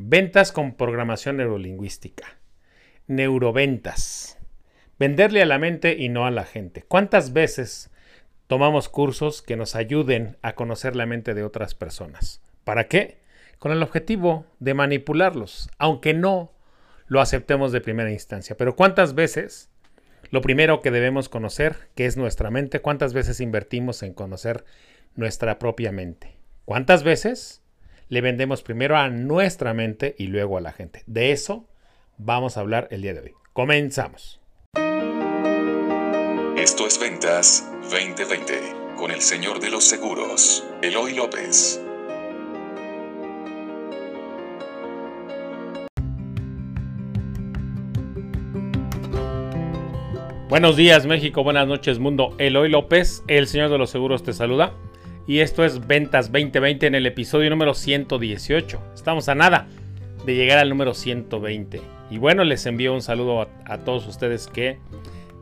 Ventas con programación neurolingüística. Neuroventas. Venderle a la mente y no a la gente. ¿Cuántas veces tomamos cursos que nos ayuden a conocer la mente de otras personas? ¿Para qué? Con el objetivo de manipularlos, aunque no lo aceptemos de primera instancia. Pero ¿cuántas veces lo primero que debemos conocer, que es nuestra mente, cuántas veces invertimos en conocer nuestra propia mente? ¿Cuántas veces le vendemos primero a nuestra mente y luego a la gente. De eso vamos a hablar el día de hoy. Comenzamos. Esto es Ventas 2020 con el señor de los seguros, Eloy López. Buenos días México, buenas noches mundo. Eloy López, el señor de los seguros te saluda y esto es Ventas 2020 en el episodio número 118. Estamos a nada de llegar al número 120. Y bueno, les envío un saludo a, todos ustedes que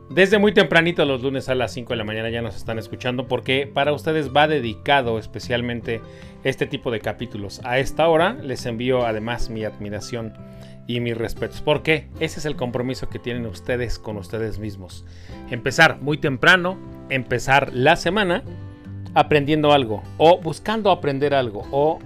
desde muy tempranito los lunes a las 5 de la mañana ya nos están escuchando porque para ustedes va dedicado especialmente este tipo de capítulos. A esta hora les envío además mi admiración y mis respetos porque ese es el compromiso que tienen ustedes con ustedes mismos. Empezar muy temprano, empezar la semana aprendiendo algo o buscando aprender algo o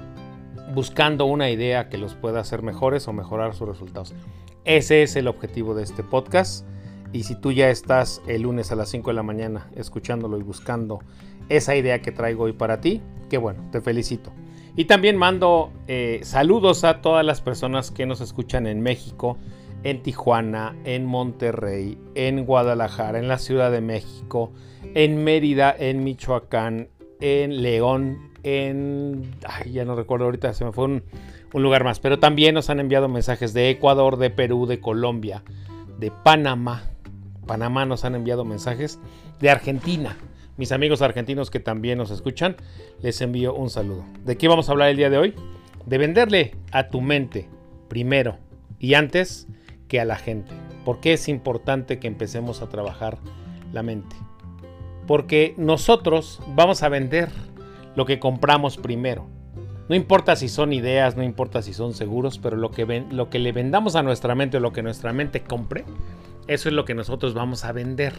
buscando una idea que los pueda hacer mejores o mejorar sus resultados. Ese es el objetivo de este podcast. Y si tú ya estás el lunes a las 5 de la mañana escuchándolo y buscando esa idea que traigo hoy para ti, qué bueno, te felicito. Y también mando eh, saludos a todas las personas que nos escuchan en México, en Tijuana, en Monterrey, en Guadalajara, en la Ciudad de México, en Mérida, en Michoacán, en León, en... Ay, ya no recuerdo ahorita, se me fue un, lugar más. Pero también nos han enviado mensajes de Ecuador, de Perú, de Colombia, de Panamá. Panamá nos han enviado mensajes de Argentina. Mis amigos argentinos que también nos escuchan, les envío un saludo. ¿De qué vamos a hablar el día de hoy? De venderle a tu mente primero y antes que a la gente. ¿Por qué es importante que empecemos a trabajar la mente? Porque nosotros vamos a vender lo que compramos primero. No importa si son ideas, no importa si son seguros, pero lo que, ven, lo que le vendamos a nuestra mente o lo que nuestra mente compre, eso es lo que nosotros vamos a vender.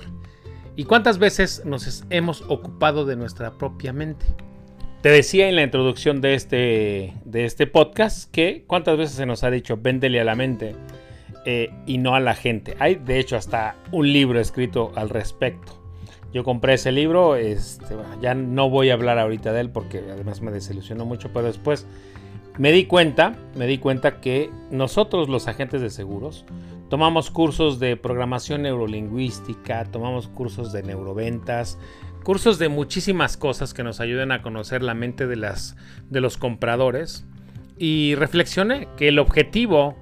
¿Y cuántas veces nos hemos ocupado de nuestra propia mente? Te decía en la introducción de este, de este podcast que cuántas veces se nos ha dicho véndele a la mente eh, y no a la gente. Hay de hecho hasta un libro escrito al respecto. Yo compré ese libro, este, ya no voy a hablar ahorita de él porque además me desilusionó mucho, pero después me di cuenta, me di cuenta que nosotros los agentes de seguros tomamos cursos de programación neurolingüística, tomamos cursos de neuroventas, cursos de muchísimas cosas que nos ayuden a conocer la mente de, las, de los compradores. Y reflexioné que el objetivo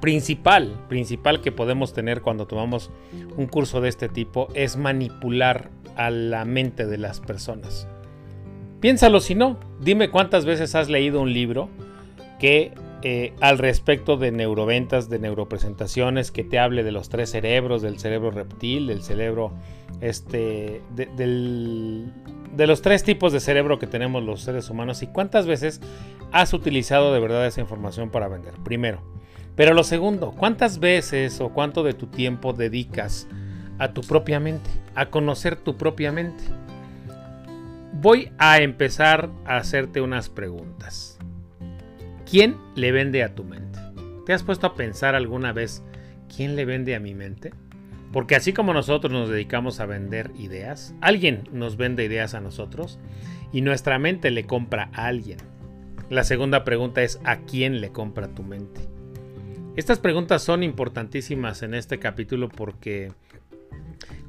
principal, principal que podemos tener cuando tomamos un curso de este tipo es manipular a la mente de las personas. Piénsalo si no, dime cuántas veces has leído un libro que eh, al respecto de neuroventas, de neuropresentaciones, que te hable de los tres cerebros, del cerebro reptil, del cerebro, este, de los tres tipos de cerebro que tenemos los seres humanos y cuántas veces has utilizado de verdad esa información para vender. Primero, pero lo segundo, ¿cuántas veces o cuánto de tu tiempo dedicas a tu propia mente, a conocer tu propia mente? Voy a empezar a hacerte unas preguntas. ¿Quién le vende a tu mente? ¿Te has puesto a pensar alguna vez quién le vende a mi mente? Porque así como nosotros nos dedicamos a vender ideas, alguien nos vende ideas a nosotros y nuestra mente le compra a alguien. La segunda pregunta es ¿a quién le compra tu mente? Estas preguntas son importantísimas en este capítulo porque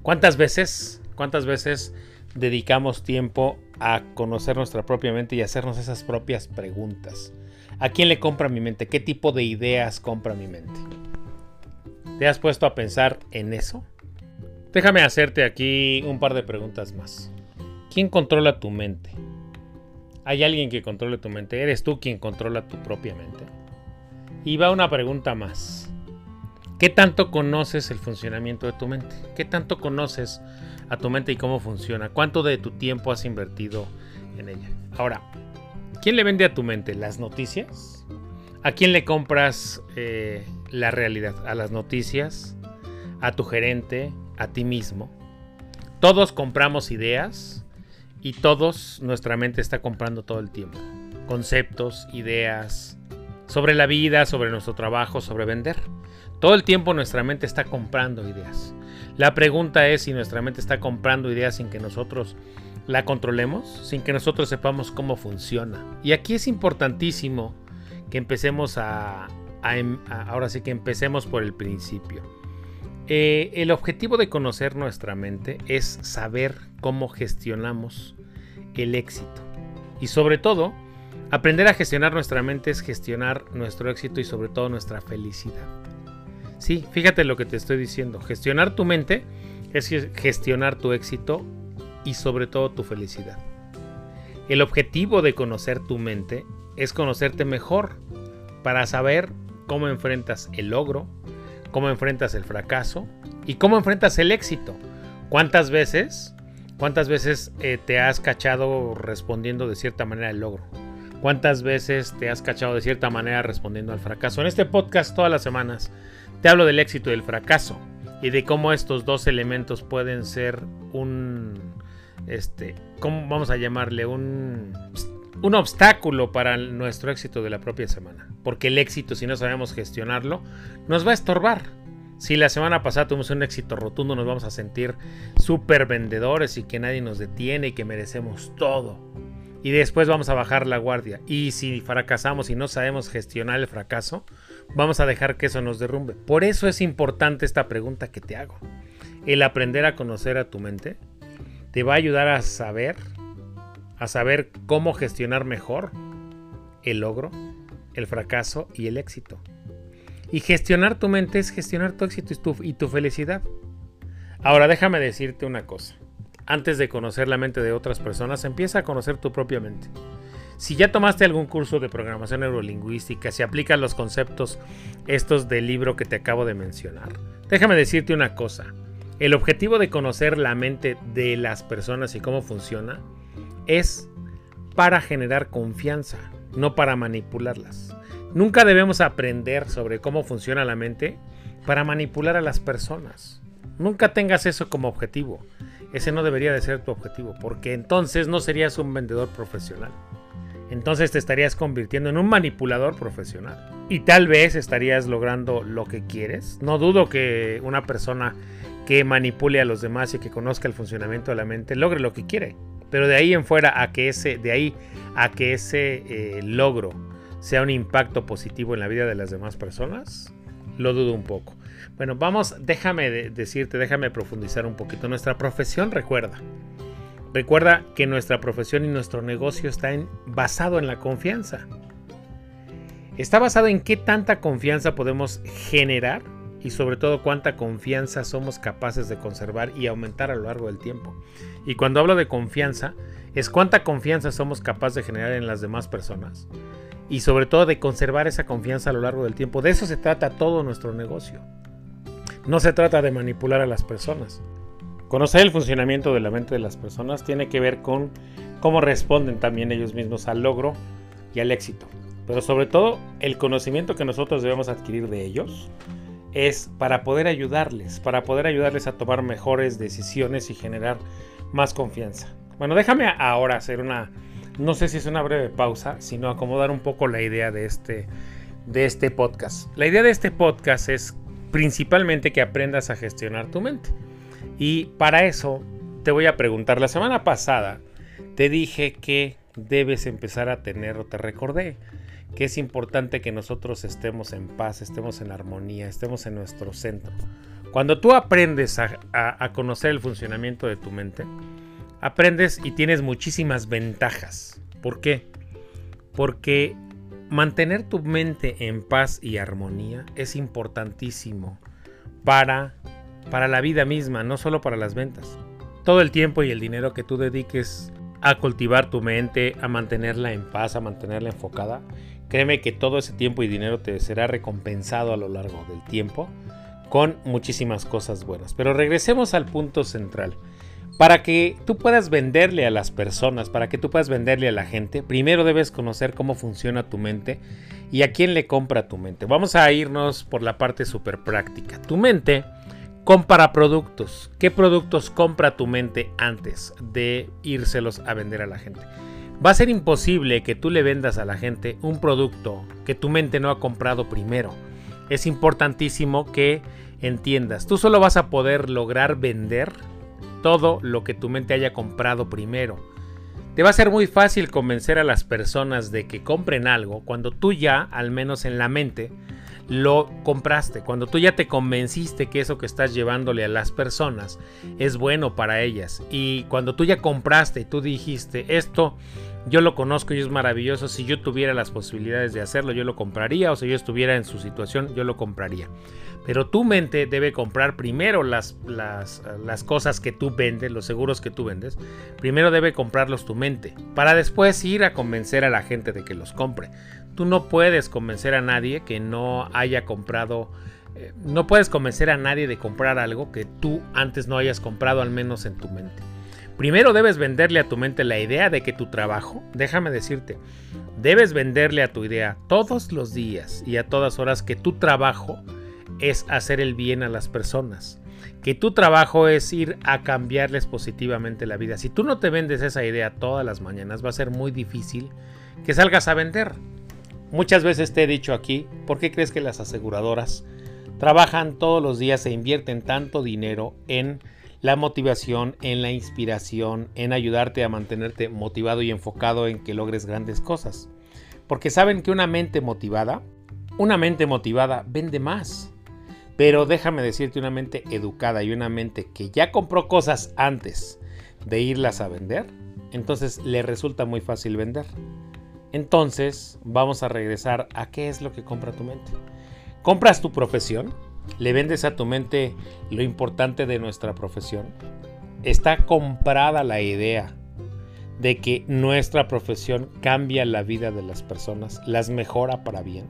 ¿cuántas veces, cuántas veces dedicamos tiempo a conocer nuestra propia mente y hacernos esas propias preguntas? ¿A quién le compra mi mente? ¿Qué tipo de ideas compra mi mente? ¿Te has puesto a pensar en eso? Déjame hacerte aquí un par de preguntas más. ¿Quién controla tu mente? ¿Hay alguien que controle tu mente? ¿Eres tú quien controla tu propia mente? Y va una pregunta más. ¿Qué tanto conoces el funcionamiento de tu mente? ¿Qué tanto conoces a tu mente y cómo funciona? ¿Cuánto de tu tiempo has invertido en ella? Ahora, ¿quién le vende a tu mente? ¿Las noticias? ¿A quién le compras eh, la realidad? ¿A las noticias? ¿A tu gerente? ¿A ti mismo? Todos compramos ideas y todos nuestra mente está comprando todo el tiempo. Conceptos, ideas, sobre la vida, sobre nuestro trabajo, sobre vender. Todo el tiempo nuestra mente está comprando ideas. La pregunta es si nuestra mente está comprando ideas sin que nosotros la controlemos, sin que nosotros sepamos cómo funciona. Y aquí es importantísimo que empecemos a, em, ahora sí que empecemos por el principio. Eh, el objetivo de conocer nuestra mente es saber cómo gestionamos el éxito. Y sobre todo, aprender a gestionar nuestra mente es gestionar nuestro éxito y sobre todo nuestra felicidad. Sí, fíjate lo que te estoy diciendo. Gestionar tu mente es gestionar tu éxito y sobre todo tu felicidad. El objetivo de conocer tu mente es conocerte mejor para saber cómo enfrentas el logro, cómo enfrentas el fracaso y cómo enfrentas el éxito. ¿Cuántas veces, cuántas veces eh, te has cachado respondiendo de cierta manera al logro? ¿Cuántas veces te has cachado de cierta manera respondiendo al fracaso? En este podcast todas las semanas te hablo del éxito y del fracaso y de cómo estos dos elementos pueden ser un, este, ¿cómo vamos a llamarle? Un, un obstáculo para nuestro éxito de la propia semana. Porque el éxito, si no sabemos gestionarlo, nos va a estorbar. Si la semana pasada tuvimos un éxito rotundo, nos vamos a sentir súper vendedores y que nadie nos detiene y que merecemos todo. Y después vamos a bajar la guardia. Y si fracasamos y no sabemos gestionar el fracaso, vamos a dejar que eso nos derrumbe. Por eso es importante esta pregunta que te hago. El aprender a conocer a tu mente te va a ayudar a saber a saber cómo gestionar mejor el logro, el fracaso y el éxito. Y gestionar tu mente es gestionar tu éxito y tu, y tu felicidad. Ahora déjame decirte una cosa. Antes de conocer la mente de otras personas, empieza a conocer tu propia mente. Si ya tomaste algún curso de programación neurolingüística, si aplicas los conceptos estos del libro que te acabo de mencionar, déjame decirte una cosa. El objetivo de conocer la mente de las personas y cómo funciona es para generar confianza, no para manipularlas. Nunca debemos aprender sobre cómo funciona la mente para manipular a las personas. Nunca tengas eso como objetivo. Ese no debería de ser tu objetivo, porque entonces no serías un vendedor profesional. Entonces te estarías convirtiendo en un manipulador profesional. Y tal vez estarías logrando lo que quieres. No dudo que una persona que manipule a los demás y que conozca el funcionamiento de la mente logre lo que quiere. Pero de ahí en fuera a que ese, de ahí a que ese eh, logro sea un impacto positivo en la vida de las demás personas, lo dudo un poco. Bueno, vamos, déjame decirte, déjame profundizar un poquito. Nuestra profesión, recuerda, recuerda que nuestra profesión y nuestro negocio está basado en la confianza. Está basado en qué tanta confianza podemos generar y sobre todo cuánta confianza somos capaces de conservar y aumentar a lo largo del tiempo. Y cuando hablo de confianza, es cuánta confianza somos capaces de generar en las demás personas. Y sobre todo de conservar esa confianza a lo largo del tiempo. De eso se trata todo nuestro negocio. No se trata de manipular a las personas. Conocer el funcionamiento de la mente de las personas tiene que ver con cómo responden también ellos mismos al logro y al éxito. Pero sobre todo el conocimiento que nosotros debemos adquirir de ellos es para poder ayudarles, para poder ayudarles a tomar mejores decisiones y generar más confianza. Bueno, déjame ahora hacer una, no sé si es una breve pausa, sino acomodar un poco la idea de este, de este podcast. La idea de este podcast es principalmente que aprendas a gestionar tu mente. Y para eso te voy a preguntar, la semana pasada te dije que debes empezar a tener, o te recordé, que es importante que nosotros estemos en paz, estemos en armonía, estemos en nuestro centro. Cuando tú aprendes a, conocer el funcionamiento de tu mente, aprendes y tienes muchísimas ventajas. ¿Por qué? Porque mantener tu mente en paz y armonía es importantísimo para, para la vida misma, no solo para las ventas. Todo el tiempo y el dinero que tú dediques a cultivar tu mente, a mantenerla en paz, a mantenerla enfocada, Créeme que todo ese tiempo y dinero te será recompensado a lo largo del tiempo con muchísimas cosas buenas. Pero regresemos al punto central. Para que tú puedas venderle a las personas, para que tú puedas venderle a la gente, primero debes conocer cómo funciona tu mente y a quién le compra tu mente. Vamos a irnos por la parte súper práctica. Tu mente compra productos. ¿Qué productos compra tu mente antes de írselos a vender a la gente? Va a ser imposible que tú le vendas a la gente un producto que tu mente no ha comprado primero. Es importantísimo que entiendas. Tú solo vas a poder lograr vender todo lo que tu mente haya comprado primero. Te va a ser muy fácil convencer a las personas de que compren algo cuando tú ya, al menos en la mente, lo compraste, cuando tú ya te convenciste que eso que estás llevándole a las personas es bueno para ellas y cuando tú ya compraste y tú dijiste esto yo lo conozco y es maravilloso, si yo tuviera las posibilidades de hacerlo yo lo compraría o si yo estuviera en su situación yo lo compraría. Pero tu mente debe comprar primero las, las, las, cosas que tú vendes, los seguros que tú vendes. Primero debe comprarlos tu mente, para después ir a convencer a la gente de que los compre. Tú no puedes convencer a nadie que no haya comprado, eh, no puedes convencer a nadie de comprar algo que tú antes no hayas comprado, al menos en tu mente. Primero debes venderle a tu mente la idea de que tu trabajo, déjame decirte, debes venderle a tu idea todos los días y a todas horas que tu trabajo es hacer el bien a las personas. Que tu trabajo es ir a cambiarles positivamente la vida. Si tú no te vendes esa idea todas las mañanas, va a ser muy difícil que salgas a vender. Muchas veces te he dicho aquí, ¿por qué crees que las aseguradoras trabajan todos los días e invierten tanto dinero en la motivación, en la inspiración, en ayudarte a mantenerte motivado y enfocado en que logres grandes cosas? Porque saben que una mente motivada, una mente motivada vende más. Pero déjame decirte, una mente educada y una mente que ya compró cosas antes de irlas a vender, entonces le resulta muy fácil vender. Entonces vamos a regresar a qué es lo que compra tu mente. ¿Compras tu profesión? ¿Le vendes a tu mente lo importante de nuestra profesión? Está comprada la idea de que nuestra profesión cambia la vida de las personas, las mejora para bien.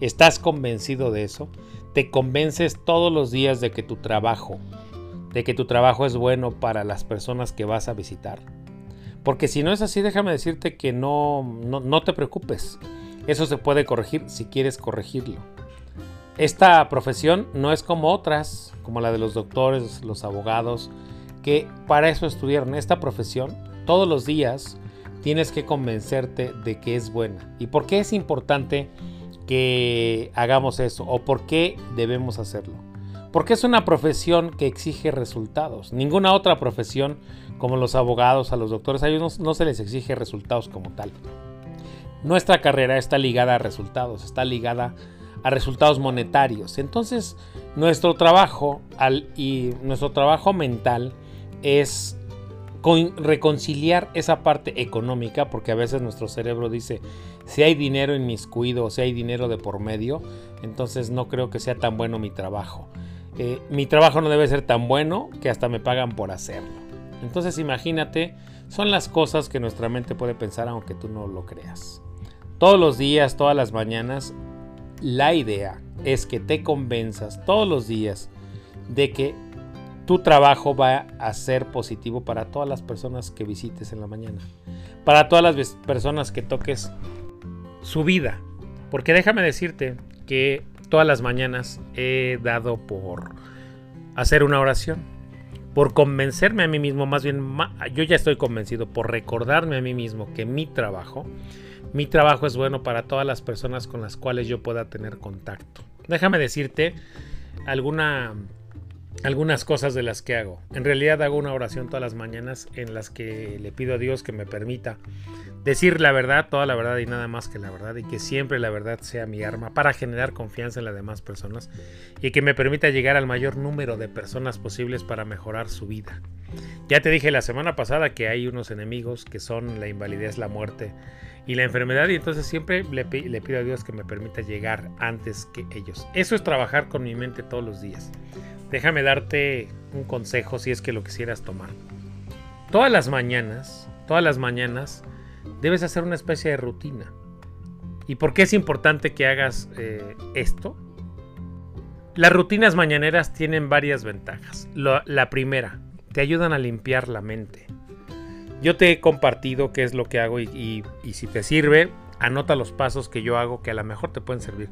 ¿Estás convencido de eso? ¿Te convences todos los días de que tu trabajo, de que tu trabajo es bueno para las personas que vas a visitar? Porque si no es así, déjame decirte que no, no, no te preocupes. Eso se puede corregir si quieres corregirlo. Esta profesión no es como otras, como la de los doctores, los abogados, que para eso estudiaron esta profesión. Todos los días tienes que convencerte de que es buena. ¿Y por qué es importante que hagamos eso o por qué debemos hacerlo. Porque es una profesión que exige resultados. Ninguna otra profesión, como los abogados, a los doctores, a ellos no, se les exige resultados como tal. Nuestra carrera está ligada a resultados, está ligada a resultados monetarios. Entonces, nuestro trabajo al, y nuestro trabajo mental es reconciliar esa parte económica, porque a veces nuestro cerebro dice, si hay dinero en mis cuidos, si hay dinero de por medio, entonces no creo que sea tan bueno mi trabajo. Eh, mi trabajo no debe ser tan bueno que hasta me pagan por hacerlo. Entonces imagínate, son las cosas que nuestra mente puede pensar aunque tú no lo creas. Todos los días, todas las mañanas, la idea es que te convenzas todos los días de que tu trabajo va a ser positivo para todas las personas que visites en la mañana. Para todas las personas que toques su vida. Porque déjame decirte que todas las mañanas he dado por hacer una oración. Por convencerme a mí mismo, más bien yo ya estoy convencido, por recordarme a mí mismo que mi trabajo, mi trabajo es bueno para todas las personas con las cuales yo pueda tener contacto. Déjame decirte alguna algunas cosas de las que hago. En realidad hago una oración todas las mañanas en las que le pido a Dios que me permita decir la verdad, toda la verdad y nada más que la verdad y que siempre la verdad sea mi arma para generar confianza en las demás personas y que me permita llegar al mayor número de personas posibles para mejorar su vida. Ya te dije la semana pasada que hay unos enemigos que son la invalidez, la muerte y la enfermedad y entonces siempre le, le pido a Dios que me permita llegar antes que ellos. Eso es trabajar con mi mente todos los días. Déjame darte un consejo si es que lo quisieras tomar. Todas las mañanas, todas las mañanas, debes hacer una especie de rutina. ¿Y por qué es importante que hagas eh, esto? Las rutinas mañaneras tienen varias ventajas. la primera, te ayudan a limpiar la mente. Yo te he compartido qué es lo que hago y, y si te sirve, anota los pasos que yo hago que a lo mejor te pueden servir.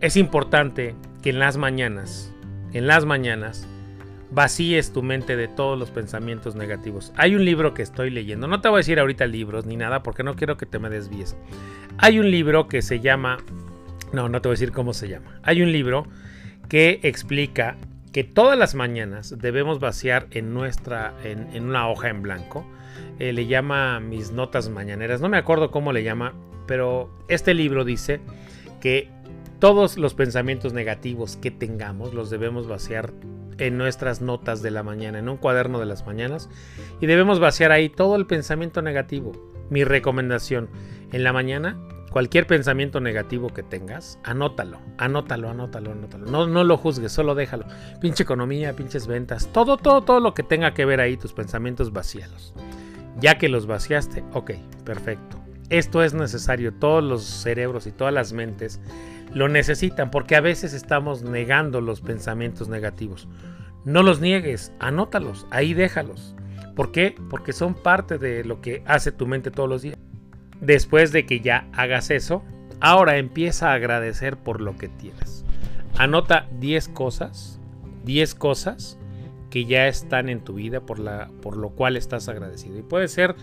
Es importante que en las mañanas, en las mañanas, vacíes tu mente de todos los pensamientos negativos. Hay un libro que estoy leyendo, no te voy a decir ahorita libros ni nada porque no quiero que te me desvíes. Hay un libro que se llama, no, no te voy a decir cómo se llama. Hay un libro que explica que todas las mañanas debemos vaciar en nuestra, en, una hoja en blanco. Eh, le llama mis notas mañaneras, no me acuerdo cómo le llama, pero este libro dice que todos los pensamientos negativos que tengamos los debemos vaciar en nuestras notas de la mañana, en un cuaderno de las mañanas, y debemos vaciar ahí todo el pensamiento negativo. Mi recomendación, en la mañana, cualquier pensamiento negativo que tengas, anótalo, anótalo, anótalo, anótalo. No, no lo juzgues, solo déjalo. Pinche economía, pinches ventas, todo, todo, todo lo que tenga que ver ahí, tus pensamientos vacíalos. Ya que los vaciaste, ok, perfecto. Esto es necesario, todos los cerebros y todas las mentes lo necesitan porque a veces estamos negando los pensamientos negativos. No los niegues, anótalos, ahí déjalos. ¿Por qué? Porque son parte de lo que hace tu mente todos los días. Después de que ya hagas eso, ahora empieza a agradecer por lo que tienes. Anota 10 cosas, 10 cosas que ya están en tu vida por, la, por lo cual estás agradecido. Y puede ser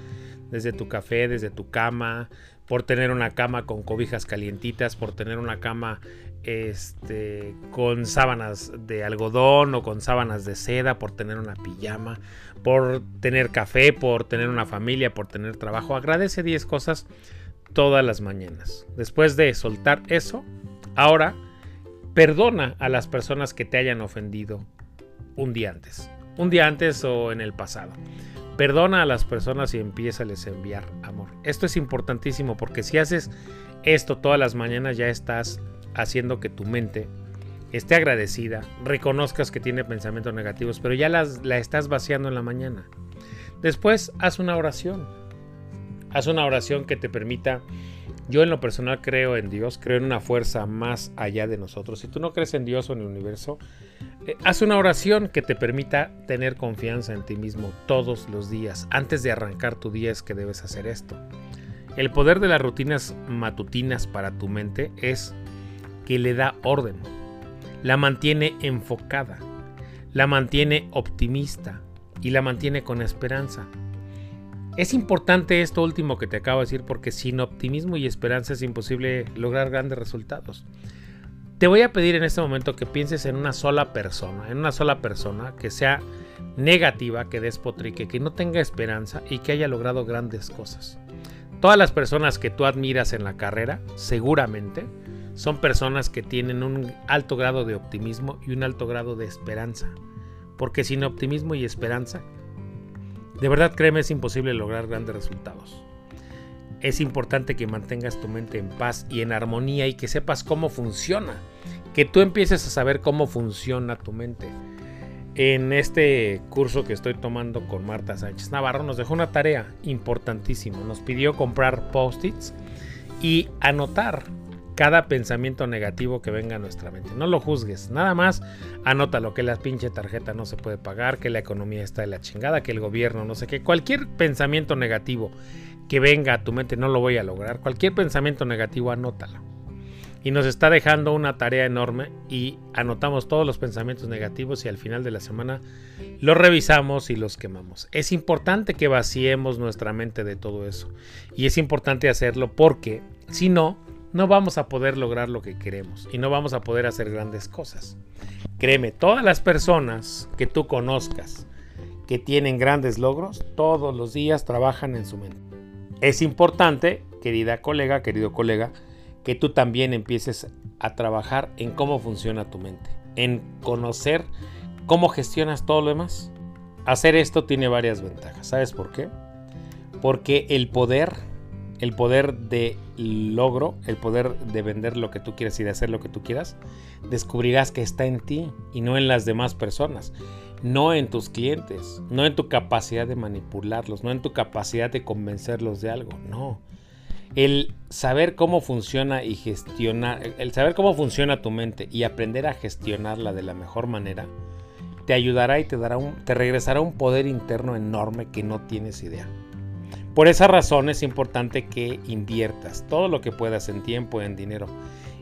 desde tu café, desde tu cama, por tener una cama con cobijas calientitas, por tener una cama este, con sábanas de algodón o con sábanas de seda, por tener una pijama, por tener café, por tener una familia, por tener trabajo. Agradece 10 cosas todas las mañanas. Después de soltar eso, ahora perdona a las personas que te hayan ofendido un día antes. Un día antes o en el pasado. Perdona a las personas y empieza a les enviar amor. Esto es importantísimo porque si haces esto todas las mañanas ya estás haciendo que tu mente esté agradecida, reconozcas que tiene pensamientos negativos, pero ya las, la estás vaciando en la mañana. Después haz una oración. Haz una oración que te permita yo en lo personal creo en Dios, creo en una fuerza más allá de nosotros. Si tú no crees en Dios o en el universo, eh, haz una oración que te permita tener confianza en ti mismo todos los días. Antes de arrancar tu día es que debes hacer esto. El poder de las rutinas matutinas para tu mente es que le da orden, la mantiene enfocada, la mantiene optimista y la mantiene con esperanza. Es importante esto último que te acabo de decir porque sin optimismo y esperanza es imposible lograr grandes resultados. Te voy a pedir en este momento que pienses en una sola persona, en una sola persona que sea negativa, que despotrique, que no tenga esperanza y que haya logrado grandes cosas. Todas las personas que tú admiras en la carrera, seguramente, son personas que tienen un alto grado de optimismo y un alto grado de esperanza. Porque sin optimismo y esperanza, de verdad, créeme, es imposible lograr grandes resultados. Es importante que mantengas tu mente en paz y en armonía y que sepas cómo funciona. Que tú empieces a saber cómo funciona tu mente. En este curso que estoy tomando con Marta Sánchez Navarro nos dejó una tarea importantísima. Nos pidió comprar post-its y anotar cada pensamiento negativo que venga a nuestra mente. No lo juzgues, nada más anótalo que la pinche tarjeta no se puede pagar, que la economía está de la chingada, que el gobierno no sé qué. Cualquier pensamiento negativo que venga a tu mente no lo voy a lograr. Cualquier pensamiento negativo anótalo. Y nos está dejando una tarea enorme y anotamos todos los pensamientos negativos y al final de la semana los revisamos y los quemamos. Es importante que vaciemos nuestra mente de todo eso. Y es importante hacerlo porque si no, no vamos a poder lograr lo que queremos y no vamos a poder hacer grandes cosas. Créeme, todas las personas que tú conozcas que tienen grandes logros, todos los días trabajan en su mente. Es importante, querida colega, querido colega, que tú también empieces a trabajar en cómo funciona tu mente, en conocer cómo gestionas todo lo demás. Hacer esto tiene varias ventajas. ¿Sabes por qué? Porque el poder el poder de logro, el poder de vender lo que tú quieras y de hacer lo que tú quieras, descubrirás que está en ti y no en las demás personas, no en tus clientes, no en tu capacidad de manipularlos, no en tu capacidad de convencerlos de algo, no. El saber cómo funciona y gestionar, el saber cómo funciona tu mente y aprender a gestionarla de la mejor manera, te ayudará y te, dará un, te regresará un poder interno enorme que no tienes idea. Por esa razón es importante que inviertas todo lo que puedas en tiempo, en dinero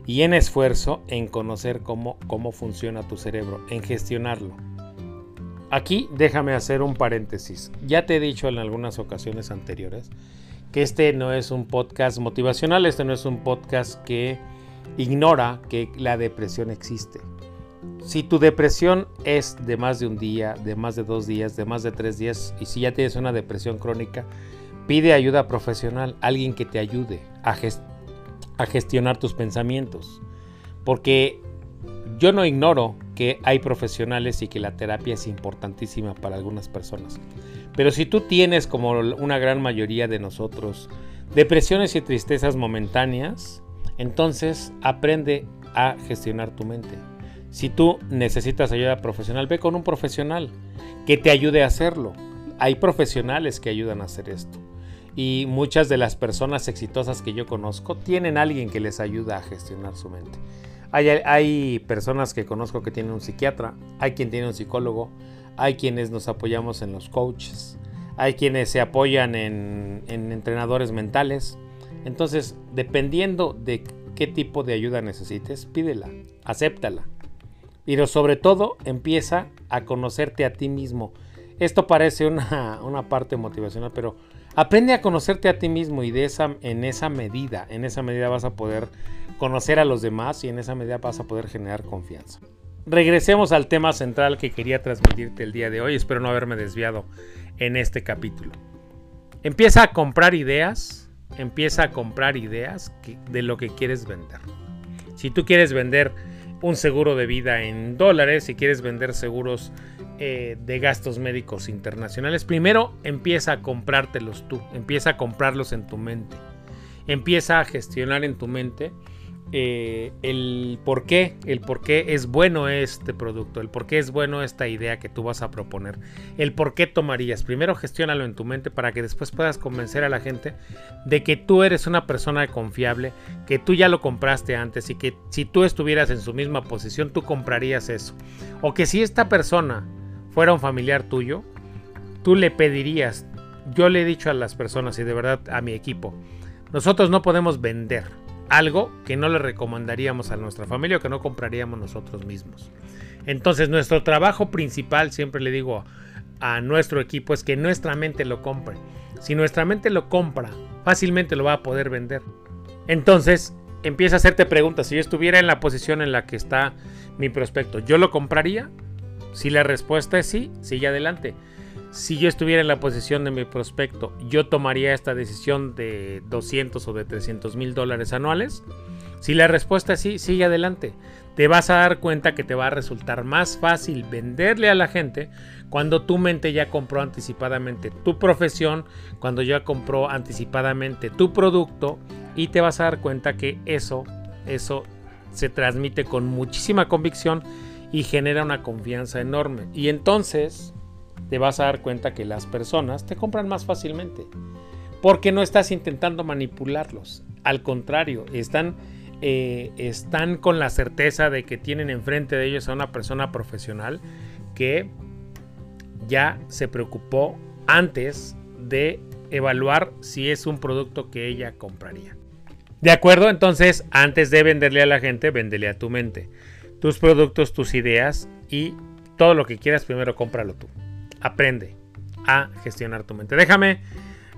y en esfuerzo en conocer cómo, cómo funciona tu cerebro, en gestionarlo. Aquí déjame hacer un paréntesis. Ya te he dicho en algunas ocasiones anteriores que este no es un podcast motivacional, este no es un podcast que ignora que la depresión existe. Si tu depresión es de más de un día, de más de dos días, de más de tres días, y si ya tienes una depresión crónica, pide ayuda profesional, alguien que te ayude a, gestionar tus pensamientos. Porque yo no ignoro que hay profesionales y que la terapia es importantísima para algunas personas. Pero si tú tienes, como una gran mayoría de nosotros, depresiones y tristezas momentáneas, entonces aprende a gestionar tu mente. Si tú necesitas ayuda profesional, ve con un profesional que te ayude a hacerlo. Hay profesionales que ayudan a hacer esto. Y muchas de las personas exitosas que yo conozco tienen alguien que les ayuda a gestionar su mente. Hay, personas que conozco que tienen un psiquiatra, hay quien tiene un psicólogo, hay quienes nos apoyamos en los coaches, hay quienes se apoyan en, en entrenadores mentales. Entonces, dependiendo de qué tipo de ayuda necesites, pídela, acéptala. Pero sobre todo, empieza a conocerte a ti mismo. Esto parece una, una parte motivacional, pero aprende a conocerte a ti mismo y de esa, en esa medida, en esa medida vas a poder conocer a los demás y en esa medida vas a poder generar confianza. Regresemos al tema central que quería transmitirte el día de hoy. Espero no haberme desviado en este capítulo. Empieza a comprar ideas, empieza a comprar ideas de lo que quieres vender. Si tú quieres vender un seguro de vida en dólares, si quieres vender seguros eh, de gastos médicos internacionales, primero empieza a comprártelos tú, empieza a comprarlos en tu mente, empieza a gestionar en tu mente eh, el por qué, el por qué es bueno este producto, el por qué es bueno esta idea que tú vas a proponer, el por qué tomarías. Primero gestiónalo en tu mente para que después puedas convencer a la gente de que tú eres una persona confiable, que tú ya lo compraste antes y que si tú estuvieras en su misma posición tú comprarías eso. O que si esta persona fuera un familiar tuyo, tú le pedirías, yo le he dicho a las personas y de verdad a mi equipo, nosotros no podemos vender algo que no le recomendaríamos a nuestra familia o que no compraríamos nosotros mismos. Entonces nuestro trabajo principal, siempre le digo a nuestro equipo, es que nuestra mente lo compre. Si nuestra mente lo compra, fácilmente lo va a poder vender. Entonces empieza a hacerte preguntas. Si yo estuviera en la posición en la que está mi prospecto, ¿yo lo compraría? Si la respuesta es sí, sigue adelante si yo estuviera en la posición de mi prospecto, yo tomaría esta decisión de 200 o de 300 mil dólares anuales. Si la respuesta es sí, sigue adelante. Te vas a dar cuenta que te va a resultar más fácil venderle a la gente cuando tu mente ya compró anticipadamente tu profesión, cuando ya compró anticipadamente tu producto y te vas a dar cuenta que eso, eso se transmite con muchísima convicción y genera una confianza enorme. Y entonces te vas a dar cuenta que las personas te compran más fácilmente. Porque no estás intentando manipularlos. Al contrario, están, eh, están con la certeza de que tienen enfrente de ellos a una persona profesional que ya se preocupó antes de evaluar si es un producto que ella compraría. ¿De acuerdo? Entonces, antes de venderle a la gente, véndele a tu mente. Tus productos, tus ideas y todo lo que quieras, primero cómpralo tú aprende a gestionar tu mente. Déjame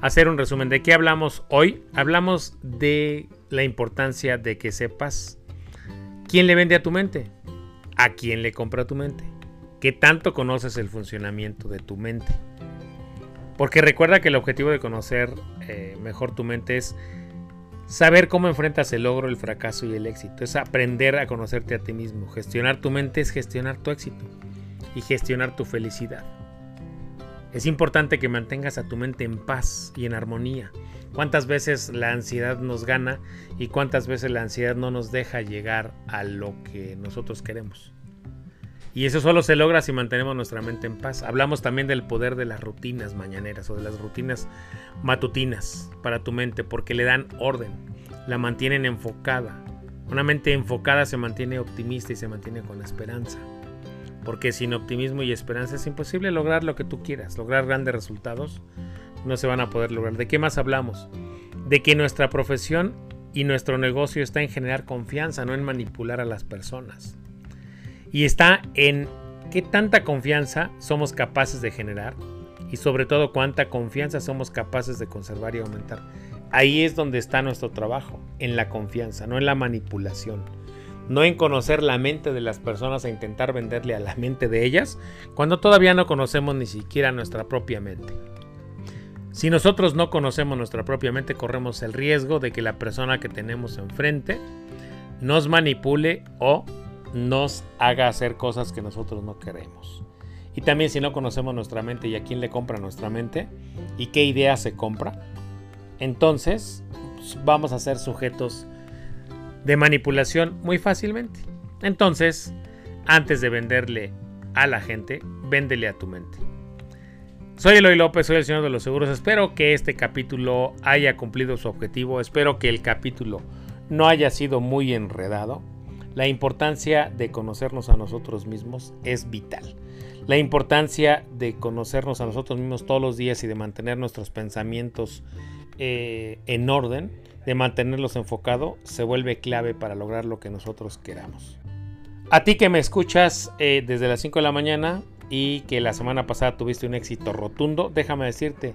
hacer un resumen de qué hablamos hoy. Hablamos de la importancia de que sepas quién le vende a tu mente, a quién le compra tu mente, qué tanto conoces el funcionamiento de tu mente. Porque recuerda que el objetivo de conocer eh, mejor tu mente es saber cómo enfrentas el logro, el fracaso y el éxito. Es aprender a conocerte a ti mismo. Gestionar tu mente es gestionar tu éxito y gestionar tu felicidad. Es importante que mantengas a tu mente en paz y en armonía. ¿Cuántas veces la ansiedad nos gana y cuántas veces la ansiedad no nos deja llegar a lo que nosotros queremos? Y eso solo se logra si mantenemos nuestra mente en paz. Hablamos también del poder de las rutinas mañaneras o de las rutinas matutinas para tu mente porque le dan orden, la mantienen enfocada. Una mente enfocada se mantiene optimista y se mantiene con esperanza. Porque sin optimismo y esperanza es imposible lograr lo que tú quieras, lograr grandes resultados. No se van a poder lograr. ¿De qué más hablamos? De que nuestra profesión y nuestro negocio está en generar confianza, no en manipular a las personas. Y está en qué tanta confianza somos capaces de generar y sobre todo cuánta confianza somos capaces de conservar y aumentar. Ahí es donde está nuestro trabajo, en la confianza, no en la manipulación. No en conocer la mente de las personas e intentar venderle a la mente de ellas cuando todavía no conocemos ni siquiera nuestra propia mente. Si nosotros no conocemos nuestra propia mente, corremos el riesgo de que la persona que tenemos enfrente nos manipule o nos haga hacer cosas que nosotros no queremos. Y también si no conocemos nuestra mente y a quién le compra nuestra mente y qué idea se compra, entonces pues, vamos a ser sujetos de manipulación muy fácilmente. Entonces, antes de venderle a la gente, véndele a tu mente. Soy Eloy López, soy el señor de los seguros. Espero que este capítulo haya cumplido su objetivo. Espero que el capítulo no haya sido muy enredado. La importancia de conocernos a nosotros mismos es vital. La importancia de conocernos a nosotros mismos todos los días y de mantener nuestros pensamientos eh, en orden, de mantenerlos enfocados, se vuelve clave para lograr lo que nosotros queramos. A ti que me escuchas eh, desde las 5 de la mañana y que la semana pasada tuviste un éxito rotundo, déjame decirte,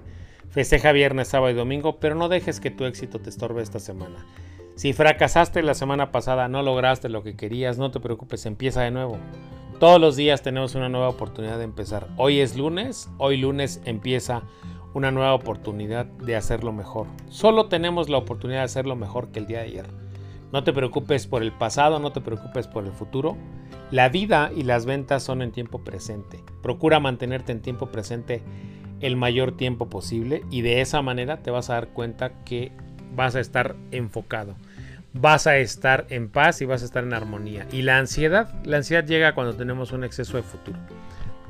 festeja viernes, sábado y domingo, pero no dejes que tu éxito te estorbe esta semana. Si fracasaste la semana pasada, no lograste lo que querías, no te preocupes, empieza de nuevo. Todos los días tenemos una nueva oportunidad de empezar. Hoy es lunes, hoy lunes empieza una nueva oportunidad de hacerlo mejor. Solo tenemos la oportunidad de hacerlo mejor que el día de ayer. No te preocupes por el pasado, no te preocupes por el futuro. La vida y las ventas son en tiempo presente. Procura mantenerte en tiempo presente el mayor tiempo posible y de esa manera te vas a dar cuenta que vas a estar enfocado vas a estar en paz y vas a estar en armonía. Y la ansiedad, la ansiedad llega cuando tenemos un exceso de futuro.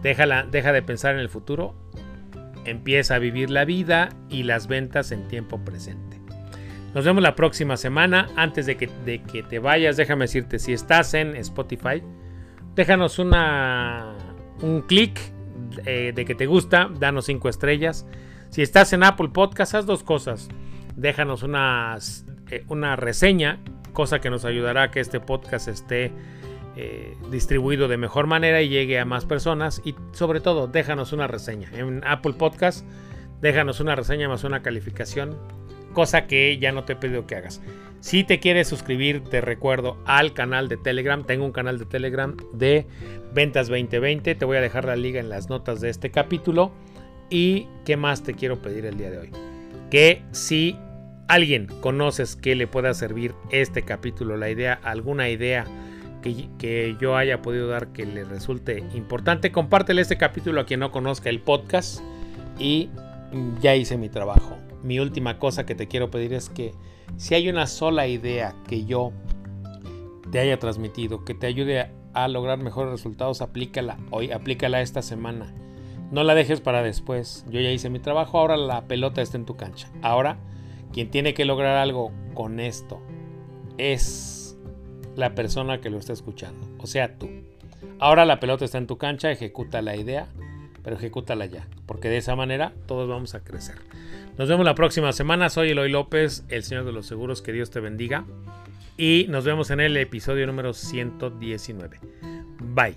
Déjala, deja de pensar en el futuro, empieza a vivir la vida y las ventas en tiempo presente. Nos vemos la próxima semana. Antes de que, de que te vayas, déjame decirte, si estás en Spotify, déjanos una, un clic eh, de que te gusta, danos 5 estrellas. Si estás en Apple Podcast, haz dos cosas. Déjanos unas eh, una reseña, cosa que nos ayudará a que este podcast esté eh, distribuido de mejor manera y llegue a más personas. Y sobre todo, déjanos una reseña. En Apple Podcast, déjanos una reseña más una calificación, cosa que ya no te he pedido que hagas. Si te quieres suscribir, te recuerdo al canal de Telegram. Tengo un canal de Telegram de Ventas 2020. Te voy a dejar la liga en las notas de este capítulo. ¿Y qué más te quiero pedir el día de hoy? Que si alguien conoces que le pueda servir este capítulo, la idea, alguna idea que, yo haya podido dar que le resulte importante, compártele este capítulo a quien no conozca el podcast y ya hice mi trabajo. Mi última cosa que te quiero pedir es que si hay una sola idea que yo te haya transmitido, que te ayude a, lograr mejores resultados, aplícala hoy, aplícala esta semana. No la dejes para después. Yo ya hice mi trabajo, ahora la pelota está en tu cancha. Ahora quien tiene que lograr algo con esto es la persona que lo está escuchando, o sea, tú. Ahora la pelota está en tu cancha, ejecuta la idea, pero ejecútala ya, porque de esa manera todos vamos a crecer. Nos vemos la próxima semana, soy Eloy López, el Señor de los Seguros, que Dios te bendiga, y nos vemos en el episodio número 119. Bye.